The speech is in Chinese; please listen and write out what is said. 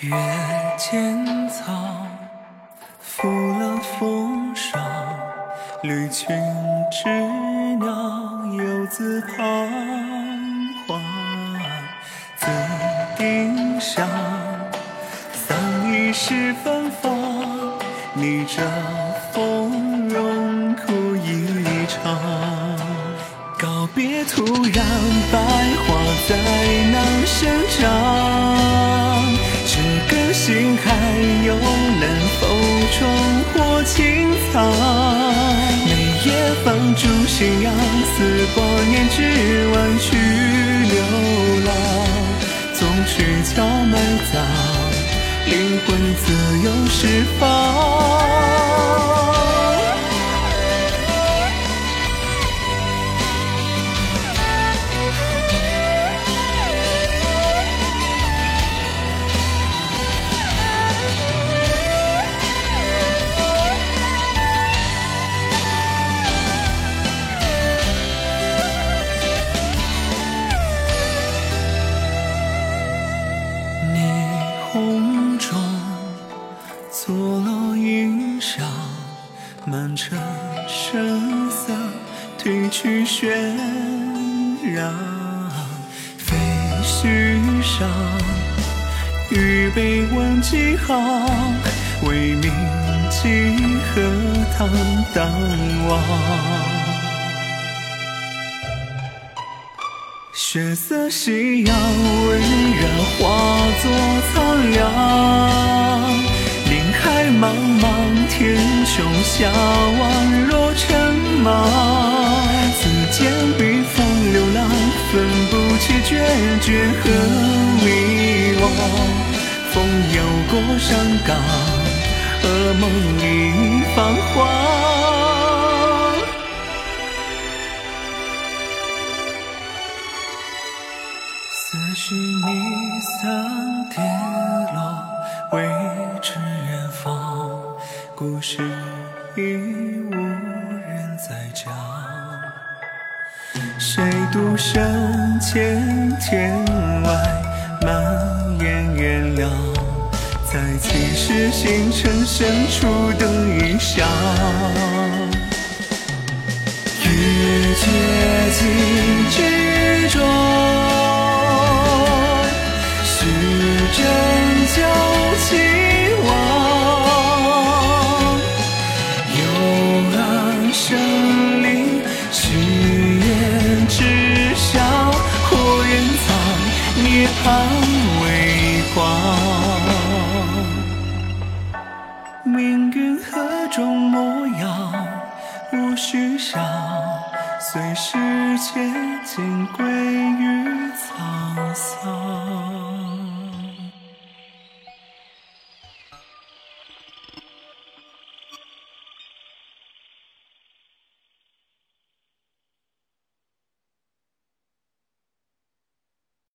月见草，拂了风霜。绿裙织鸟，游子彷徨。紫丁香，散一世芬芳。逆着风，荣枯一场。告别土壤，百花再难生长。心还有能否重获青草？每夜放逐信仰，似光年之外去流浪。纵躯壳埋葬，灵魂自由释放。错落云裳，满城声色褪去喧嚷。废墟上，预备问几行，为明几何堂当望。血色夕阳温热化作苍凉，茫茫，天穹下望若尘芒。此间彼方流浪，分不清决绝和迷惘。风游过山岗，噩梦已泛黄。思绪弥散跌落，未知远方。故事已无人再讲。谁独身千天外，漫延原谅。在其时星辰深处灯一响。月阶镜叹，微光。命运何种模样？无须想，随时间尽归于草。